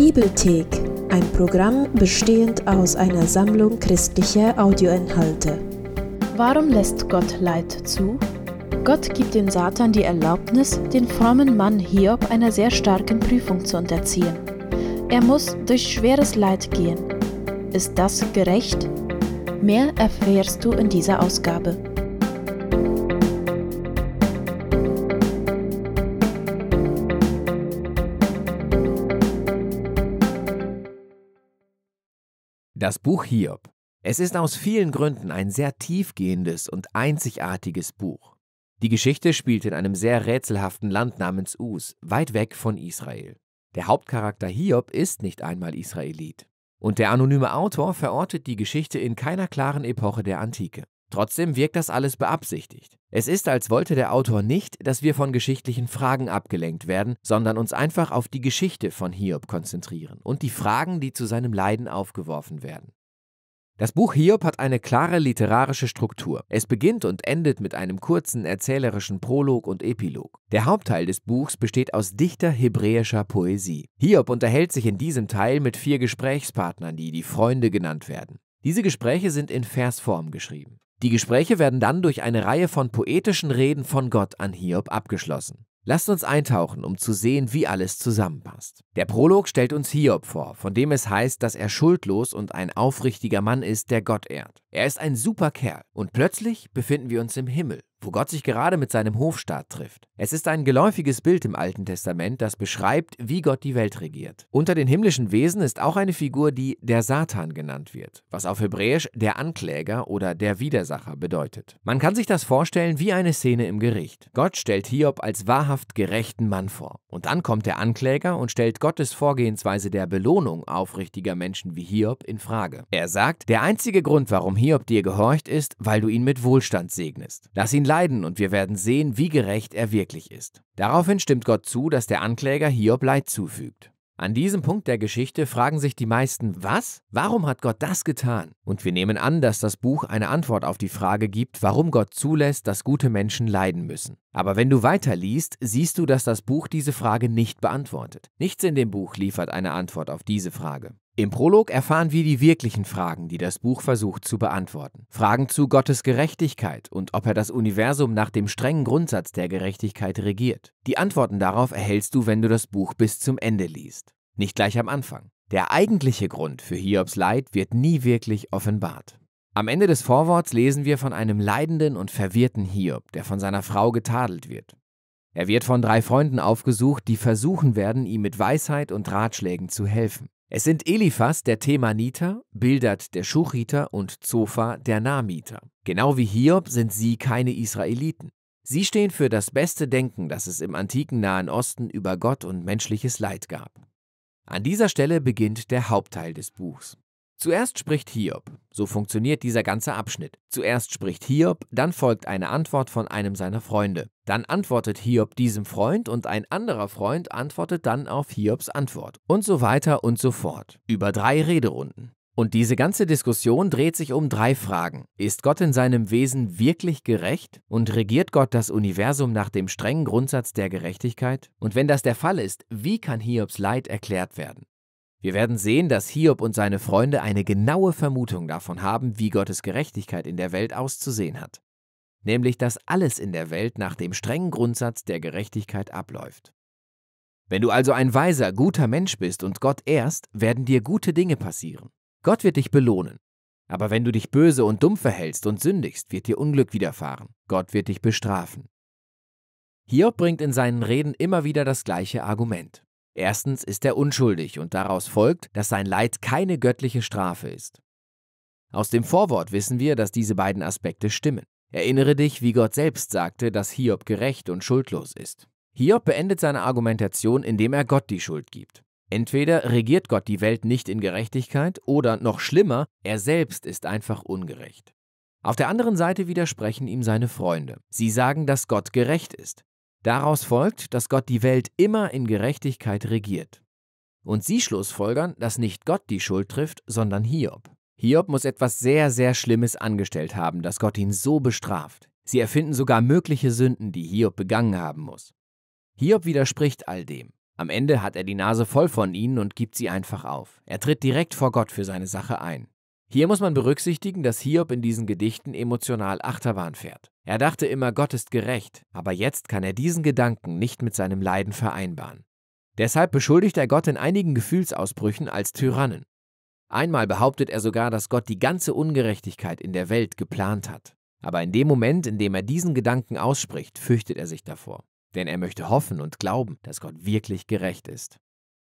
Bibelthek, ein Programm bestehend aus einer Sammlung christlicher Audioinhalte. Warum lässt Gott Leid zu? Gott gibt dem Satan die Erlaubnis, den frommen Mann Hiob einer sehr starken Prüfung zu unterziehen. Er muss durch schweres Leid gehen. Ist das gerecht? Mehr erfährst du in dieser Ausgabe. Das Buch Hiob. Es ist aus vielen Gründen ein sehr tiefgehendes und einzigartiges Buch. Die Geschichte spielt in einem sehr rätselhaften Land namens Us, weit weg von Israel. Der Hauptcharakter Hiob ist nicht einmal Israelit. Und der anonyme Autor verortet die Geschichte in keiner klaren Epoche der Antike. Trotzdem wirkt das alles beabsichtigt. Es ist, als wollte der Autor nicht, dass wir von geschichtlichen Fragen abgelenkt werden, sondern uns einfach auf die Geschichte von Hiob konzentrieren und die Fragen, die zu seinem Leiden aufgeworfen werden. Das Buch Hiob hat eine klare literarische Struktur. Es beginnt und endet mit einem kurzen erzählerischen Prolog und Epilog. Der Hauptteil des Buchs besteht aus dichter hebräischer Poesie. Hiob unterhält sich in diesem Teil mit vier Gesprächspartnern, die die Freunde genannt werden. Diese Gespräche sind in Versform geschrieben. Die Gespräche werden dann durch eine Reihe von poetischen Reden von Gott an Hiob abgeschlossen. Lasst uns eintauchen, um zu sehen, wie alles zusammenpasst. Der Prolog stellt uns Hiob vor, von dem es heißt, dass er schuldlos und ein aufrichtiger Mann ist, der Gott ehrt. Er ist ein super Kerl und plötzlich befinden wir uns im Himmel wo Gott sich gerade mit seinem Hofstaat trifft. Es ist ein geläufiges Bild im Alten Testament, das beschreibt, wie Gott die Welt regiert. Unter den himmlischen Wesen ist auch eine Figur, die der Satan genannt wird, was auf Hebräisch der Ankläger oder der Widersacher bedeutet. Man kann sich das vorstellen wie eine Szene im Gericht. Gott stellt Hiob als wahrhaft gerechten Mann vor. Und dann kommt der Ankläger und stellt Gottes Vorgehensweise der Belohnung aufrichtiger Menschen wie Hiob in Frage. Er sagt, der einzige Grund, warum Hiob dir gehorcht, ist, weil du ihn mit Wohlstand segnest. Lass ihn leiden und wir werden sehen, wie gerecht er wirklich ist. Daraufhin stimmt Gott zu, dass der Ankläger Hiob Leid zufügt. An diesem Punkt der Geschichte fragen sich die meisten, was? Warum hat Gott das getan? Und wir nehmen an, dass das Buch eine Antwort auf die Frage gibt, warum Gott zulässt, dass gute Menschen leiden müssen. Aber wenn du weiterliest, siehst du, dass das Buch diese Frage nicht beantwortet. Nichts in dem Buch liefert eine Antwort auf diese Frage. Im Prolog erfahren wir die wirklichen Fragen, die das Buch versucht zu beantworten. Fragen zu Gottes Gerechtigkeit und ob er das Universum nach dem strengen Grundsatz der Gerechtigkeit regiert. Die Antworten darauf erhältst du, wenn du das Buch bis zum Ende liest. Nicht gleich am Anfang. Der eigentliche Grund für Hiobs Leid wird nie wirklich offenbart. Am Ende des Vorworts lesen wir von einem leidenden und verwirrten Hiob, der von seiner Frau getadelt wird. Er wird von drei Freunden aufgesucht, die versuchen werden, ihm mit Weisheit und Ratschlägen zu helfen. Es sind Eliphas, der Themaniter, Bildert, der Schuchiter und Zophar, der Namiter. Genau wie Hiob sind sie keine Israeliten. Sie stehen für das beste Denken, das es im antiken Nahen Osten über Gott und menschliches Leid gab. An dieser Stelle beginnt der Hauptteil des Buchs. Zuerst spricht Hiob. So funktioniert dieser ganze Abschnitt. Zuerst spricht Hiob, dann folgt eine Antwort von einem seiner Freunde. Dann antwortet Hiob diesem Freund und ein anderer Freund antwortet dann auf Hiobs Antwort. Und so weiter und so fort. Über drei Rederunden. Und diese ganze Diskussion dreht sich um drei Fragen. Ist Gott in seinem Wesen wirklich gerecht? Und regiert Gott das Universum nach dem strengen Grundsatz der Gerechtigkeit? Und wenn das der Fall ist, wie kann Hiobs Leid erklärt werden? Wir werden sehen, dass Hiob und seine Freunde eine genaue Vermutung davon haben, wie Gottes Gerechtigkeit in der Welt auszusehen hat. Nämlich, dass alles in der Welt nach dem strengen Grundsatz der Gerechtigkeit abläuft. Wenn du also ein weiser, guter Mensch bist und Gott ehrst, werden dir gute Dinge passieren. Gott wird dich belohnen. Aber wenn du dich böse und dumm verhältst und sündigst, wird dir Unglück widerfahren. Gott wird dich bestrafen. Hiob bringt in seinen Reden immer wieder das gleiche Argument. Erstens ist er unschuldig und daraus folgt, dass sein Leid keine göttliche Strafe ist. Aus dem Vorwort wissen wir, dass diese beiden Aspekte stimmen. Erinnere dich, wie Gott selbst sagte, dass Hiob gerecht und schuldlos ist. Hiob beendet seine Argumentation, indem er Gott die Schuld gibt. Entweder regiert Gott die Welt nicht in Gerechtigkeit oder noch schlimmer, er selbst ist einfach ungerecht. Auf der anderen Seite widersprechen ihm seine Freunde. Sie sagen, dass Gott gerecht ist. Daraus folgt, dass Gott die Welt immer in Gerechtigkeit regiert. Und sie schlussfolgern, dass nicht Gott die Schuld trifft, sondern Hiob. Hiob muss etwas sehr, sehr Schlimmes angestellt haben, dass Gott ihn so bestraft. Sie erfinden sogar mögliche Sünden, die Hiob begangen haben muss. Hiob widerspricht all dem. Am Ende hat er die Nase voll von ihnen und gibt sie einfach auf. Er tritt direkt vor Gott für seine Sache ein. Hier muss man berücksichtigen, dass Hiob in diesen Gedichten emotional Achterbahn fährt. Er dachte immer, Gott ist gerecht, aber jetzt kann er diesen Gedanken nicht mit seinem Leiden vereinbaren. Deshalb beschuldigt er Gott in einigen Gefühlsausbrüchen als Tyrannen. Einmal behauptet er sogar, dass Gott die ganze Ungerechtigkeit in der Welt geplant hat. Aber in dem Moment, in dem er diesen Gedanken ausspricht, fürchtet er sich davor denn er möchte hoffen und glauben, dass Gott wirklich gerecht ist.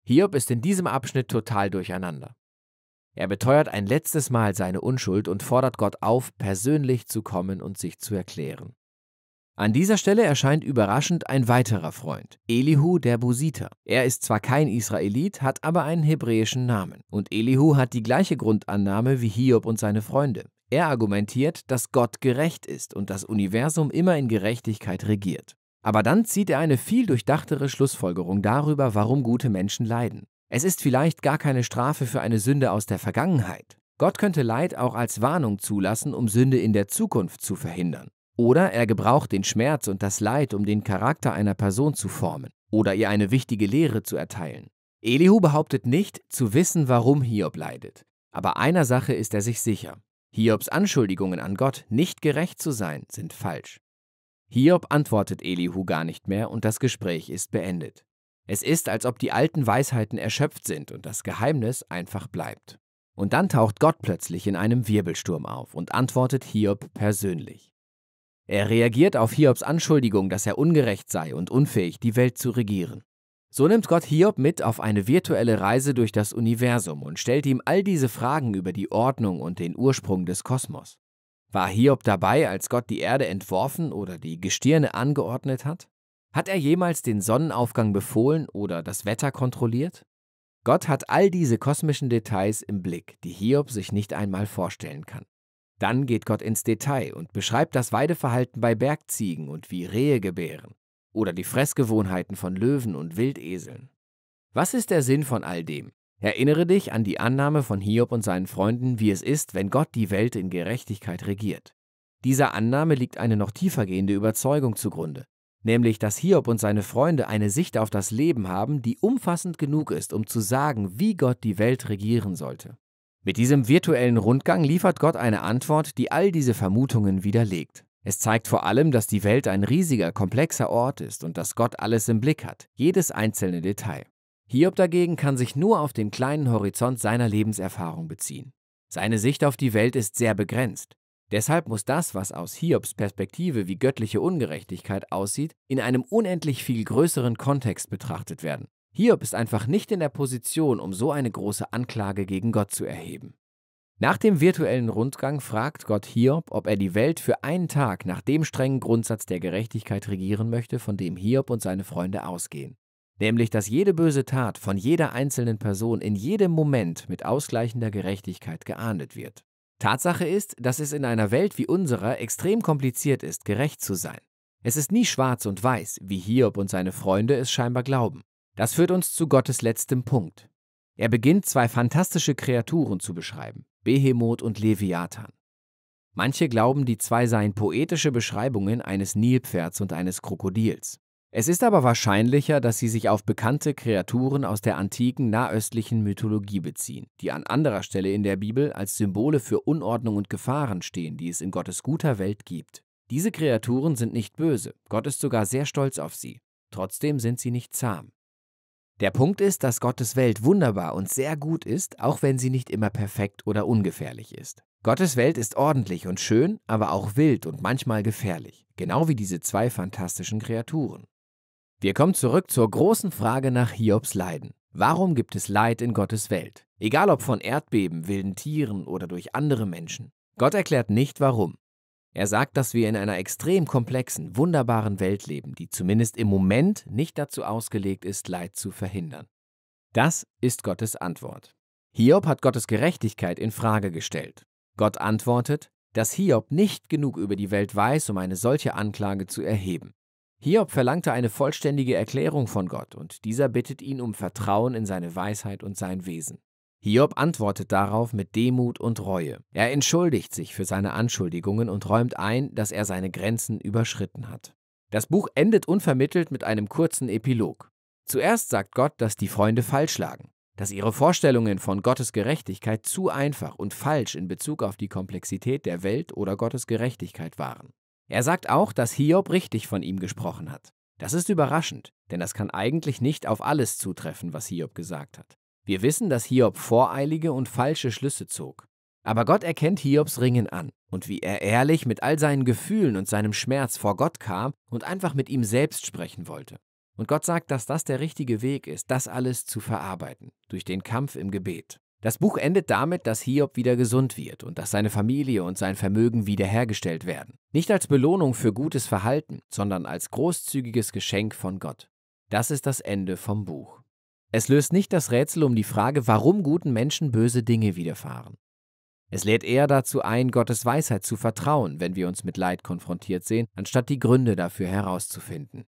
Hiob ist in diesem Abschnitt total durcheinander. Er beteuert ein letztes Mal seine Unschuld und fordert Gott auf, persönlich zu kommen und sich zu erklären. An dieser Stelle erscheint überraschend ein weiterer Freund, Elihu der Busiter. Er ist zwar kein Israelit, hat aber einen hebräischen Namen. Und Elihu hat die gleiche Grundannahme wie Hiob und seine Freunde. Er argumentiert, dass Gott gerecht ist und das Universum immer in Gerechtigkeit regiert. Aber dann zieht er eine viel durchdachtere Schlussfolgerung darüber, warum gute Menschen leiden. Es ist vielleicht gar keine Strafe für eine Sünde aus der Vergangenheit. Gott könnte Leid auch als Warnung zulassen, um Sünde in der Zukunft zu verhindern. Oder er gebraucht den Schmerz und das Leid, um den Charakter einer Person zu formen oder ihr eine wichtige Lehre zu erteilen. Elihu behauptet nicht, zu wissen, warum Hiob leidet. Aber einer Sache ist er sich sicher. Hiobs Anschuldigungen an Gott, nicht gerecht zu sein, sind falsch. Hiob antwortet Elihu gar nicht mehr und das Gespräch ist beendet. Es ist, als ob die alten Weisheiten erschöpft sind und das Geheimnis einfach bleibt. Und dann taucht Gott plötzlich in einem Wirbelsturm auf und antwortet Hiob persönlich. Er reagiert auf Hiobs Anschuldigung, dass er ungerecht sei und unfähig, die Welt zu regieren. So nimmt Gott Hiob mit auf eine virtuelle Reise durch das Universum und stellt ihm all diese Fragen über die Ordnung und den Ursprung des Kosmos. War Hiob dabei, als Gott die Erde entworfen oder die Gestirne angeordnet hat? Hat er jemals den Sonnenaufgang befohlen oder das Wetter kontrolliert? Gott hat all diese kosmischen Details im Blick, die Hiob sich nicht einmal vorstellen kann. Dann geht Gott ins Detail und beschreibt das Weideverhalten bei Bergziegen und wie Rehe gebären oder die Fressgewohnheiten von Löwen und Wildeseln. Was ist der Sinn von all dem? Erinnere dich an die Annahme von Hiob und seinen Freunden, wie es ist, wenn Gott die Welt in Gerechtigkeit regiert. Dieser Annahme liegt eine noch tiefergehende Überzeugung zugrunde, nämlich dass Hiob und seine Freunde eine Sicht auf das Leben haben, die umfassend genug ist, um zu sagen, wie Gott die Welt regieren sollte. Mit diesem virtuellen Rundgang liefert Gott eine Antwort, die all diese Vermutungen widerlegt. Es zeigt vor allem, dass die Welt ein riesiger, komplexer Ort ist und dass Gott alles im Blick hat, jedes einzelne Detail. Hiob dagegen kann sich nur auf den kleinen Horizont seiner Lebenserfahrung beziehen. Seine Sicht auf die Welt ist sehr begrenzt. Deshalb muss das, was aus Hiobs Perspektive wie göttliche Ungerechtigkeit aussieht, in einem unendlich viel größeren Kontext betrachtet werden. Hiob ist einfach nicht in der Position, um so eine große Anklage gegen Gott zu erheben. Nach dem virtuellen Rundgang fragt Gott Hiob, ob er die Welt für einen Tag nach dem strengen Grundsatz der Gerechtigkeit regieren möchte, von dem Hiob und seine Freunde ausgehen nämlich dass jede böse Tat von jeder einzelnen Person in jedem Moment mit ausgleichender Gerechtigkeit geahndet wird. Tatsache ist, dass es in einer Welt wie unserer extrem kompliziert ist, gerecht zu sein. Es ist nie schwarz und weiß, wie Hiob und seine Freunde es scheinbar glauben. Das führt uns zu Gottes letztem Punkt. Er beginnt zwei fantastische Kreaturen zu beschreiben, Behemoth und Leviathan. Manche glauben, die zwei seien poetische Beschreibungen eines Nilpferds und eines Krokodils. Es ist aber wahrscheinlicher, dass sie sich auf bekannte Kreaturen aus der antiken nahöstlichen Mythologie beziehen, die an anderer Stelle in der Bibel als Symbole für Unordnung und Gefahren stehen, die es in Gottes guter Welt gibt. Diese Kreaturen sind nicht böse, Gott ist sogar sehr stolz auf sie. Trotzdem sind sie nicht zahm. Der Punkt ist, dass Gottes Welt wunderbar und sehr gut ist, auch wenn sie nicht immer perfekt oder ungefährlich ist. Gottes Welt ist ordentlich und schön, aber auch wild und manchmal gefährlich, genau wie diese zwei fantastischen Kreaturen. Wir kommen zurück zur großen Frage nach Hiobs Leiden. Warum gibt es Leid in Gottes Welt? Egal ob von Erdbeben, wilden Tieren oder durch andere Menschen. Gott erklärt nicht warum. Er sagt, dass wir in einer extrem komplexen, wunderbaren Welt leben, die zumindest im Moment nicht dazu ausgelegt ist, Leid zu verhindern. Das ist Gottes Antwort. Hiob hat Gottes Gerechtigkeit in Frage gestellt. Gott antwortet, dass Hiob nicht genug über die Welt weiß, um eine solche Anklage zu erheben. Hiob verlangte eine vollständige Erklärung von Gott und dieser bittet ihn um Vertrauen in seine Weisheit und sein Wesen. Hiob antwortet darauf mit Demut und Reue. Er entschuldigt sich für seine Anschuldigungen und räumt ein, dass er seine Grenzen überschritten hat. Das Buch endet unvermittelt mit einem kurzen Epilog. Zuerst sagt Gott, dass die Freunde falsch lagen, dass ihre Vorstellungen von Gottes Gerechtigkeit zu einfach und falsch in Bezug auf die Komplexität der Welt oder Gottes Gerechtigkeit waren. Er sagt auch, dass Hiob richtig von ihm gesprochen hat. Das ist überraschend, denn das kann eigentlich nicht auf alles zutreffen, was Hiob gesagt hat. Wir wissen, dass Hiob voreilige und falsche Schlüsse zog. Aber Gott erkennt Hiobs Ringen an und wie er ehrlich mit all seinen Gefühlen und seinem Schmerz vor Gott kam und einfach mit ihm selbst sprechen wollte. Und Gott sagt, dass das der richtige Weg ist, das alles zu verarbeiten, durch den Kampf im Gebet. Das Buch endet damit, dass Hiob wieder gesund wird und dass seine Familie und sein Vermögen wiederhergestellt werden. Nicht als Belohnung für gutes Verhalten, sondern als großzügiges Geschenk von Gott. Das ist das Ende vom Buch. Es löst nicht das Rätsel um die Frage, warum guten Menschen böse Dinge widerfahren. Es lädt eher dazu ein, Gottes Weisheit zu vertrauen, wenn wir uns mit Leid konfrontiert sehen, anstatt die Gründe dafür herauszufinden.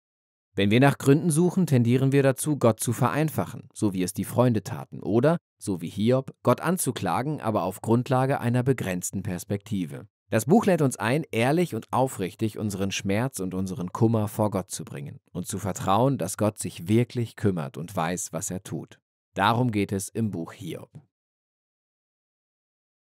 Wenn wir nach Gründen suchen, tendieren wir dazu, Gott zu vereinfachen, so wie es die Freunde taten, oder, so wie Hiob, Gott anzuklagen, aber auf Grundlage einer begrenzten Perspektive. Das Buch lädt uns ein, ehrlich und aufrichtig unseren Schmerz und unseren Kummer vor Gott zu bringen und zu vertrauen, dass Gott sich wirklich kümmert und weiß, was er tut. Darum geht es im Buch Hiob.